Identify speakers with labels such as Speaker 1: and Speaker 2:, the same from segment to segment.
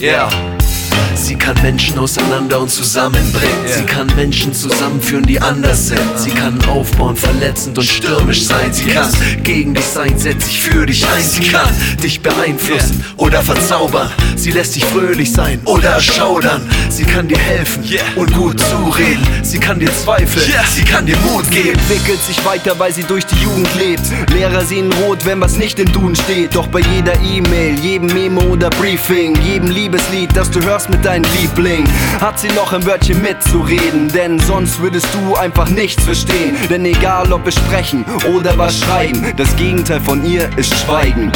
Speaker 1: Yeah. Sie kann Menschen auseinander und zusammenbringen. Sie kann Menschen zusammenführen, die anders sind. Sie kann aufbauen, verletzend und stürmisch sein. Sie kann gegen dich sein, setzt sich für dich ein. Sie kann dich beeinflussen oder verzaubern. Sie lässt dich fröhlich sein oder erschaudern. Sie kann dir helfen und gut zureden. Sie kann dir zweifeln,
Speaker 2: Yeah.
Speaker 1: sie kann dir Mut geben.
Speaker 3: entwickelt sich weiter, weil sie durch die Jugend lebt. Lehrer sehen rot, wenn was nicht im Duden steht. Doch bei jeder E-Mail, jedem Memo oder Briefing, jedem Liebeslied, das du hörst mit deinem Liebling, hat sie noch ein Wörtchen mitzureden. Denn sonst würdest du einfach nichts verstehen. Denn egal ob wir sprechen oder was schreiben, das Gegenteil von ihr ist Schweigen.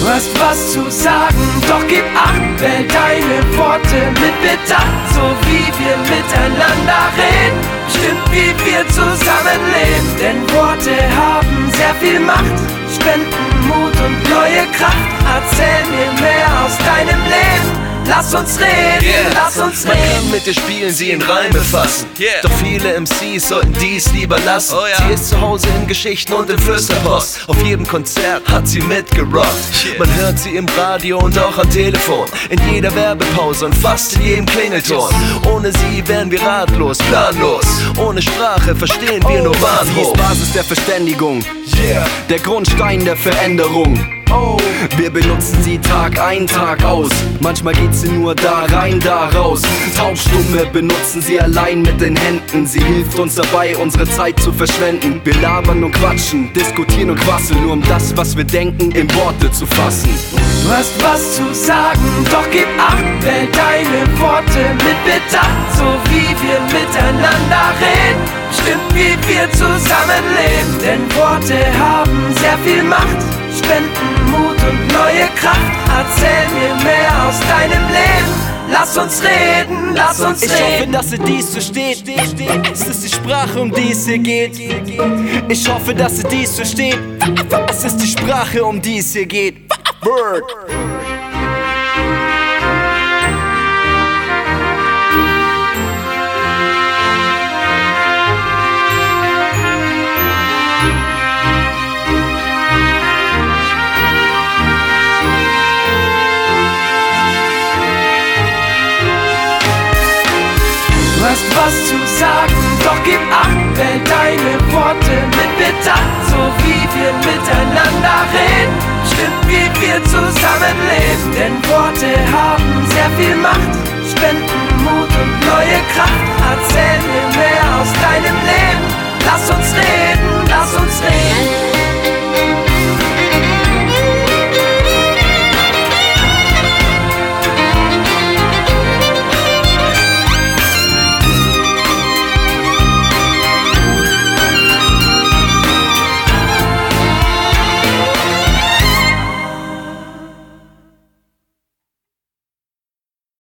Speaker 4: Du hast was zu sagen, doch gib acht, wähl deine Worte mit Bedacht, so wie wir miteinander reden, stimmt wie wir zusammenleben, denn Worte haben sehr viel Macht, spenden Mut und neue Kraft, erzähl mir mehr aus deinem Leben, lass uns reden,
Speaker 1: Yeah.
Speaker 4: lass uns
Speaker 1: Man
Speaker 4: reden.
Speaker 1: kann mit dir spielen, sie in Reime fassen.
Speaker 2: Yeah.
Speaker 1: Doch viele MCs sollten dies lieber lassen.
Speaker 2: Oh ja.
Speaker 1: Sie ist zu Hause in Geschichten und im Flüsterpost. Auf jedem Konzert hat sie mitgerockt.
Speaker 2: Yeah.
Speaker 1: Man hört sie im Radio und auch am Telefon. In jeder Werbepause und fast in jedem Klingelton. Ohne sie wären wir ratlos, planlos. Ohne Sprache verstehen wir nur
Speaker 3: Sie
Speaker 1: Bahnhof.
Speaker 3: ist Basis der Verständigung, der Grundstein der Veränderung. Wir benutzen sie Tag ein, Tag aus. Manchmal geht sie nur da rein, da raus. Taubstumme benutzen sie allein mit den Händen. Sie hilft uns dabei, unsere Zeit zu verschwenden. Wir labern und quatschen, diskutieren und quasseln, nur um das, was wir denken, in Worte zu fassen.
Speaker 4: Du hast was zu sagen, doch gib acht, wähl deine Worte mit Bedacht, so wie wir miteinander reden, stimmt wie wir zusammenleben, denn Worte haben sehr viel Macht, spenden Mut und neue Kraft, erzähl mir mehr aus deinem Leben, lass uns reden, lass uns
Speaker 3: Ich hoffe,
Speaker 4: reden.
Speaker 3: dass sie dies versteht. Es ist die Sprache, um die es hier geht. Ich hoffe, dass sie dies versteht. Es ist die Sprache, um die es hier geht. Word.
Speaker 4: Was zu sagen, doch gib acht, wähl deine Worte mit Bedacht, so wie wir miteinander reden, stimmt wie wir zusammenleben, denn Worte haben sehr viel Macht, spenden Mut und neue Kraft,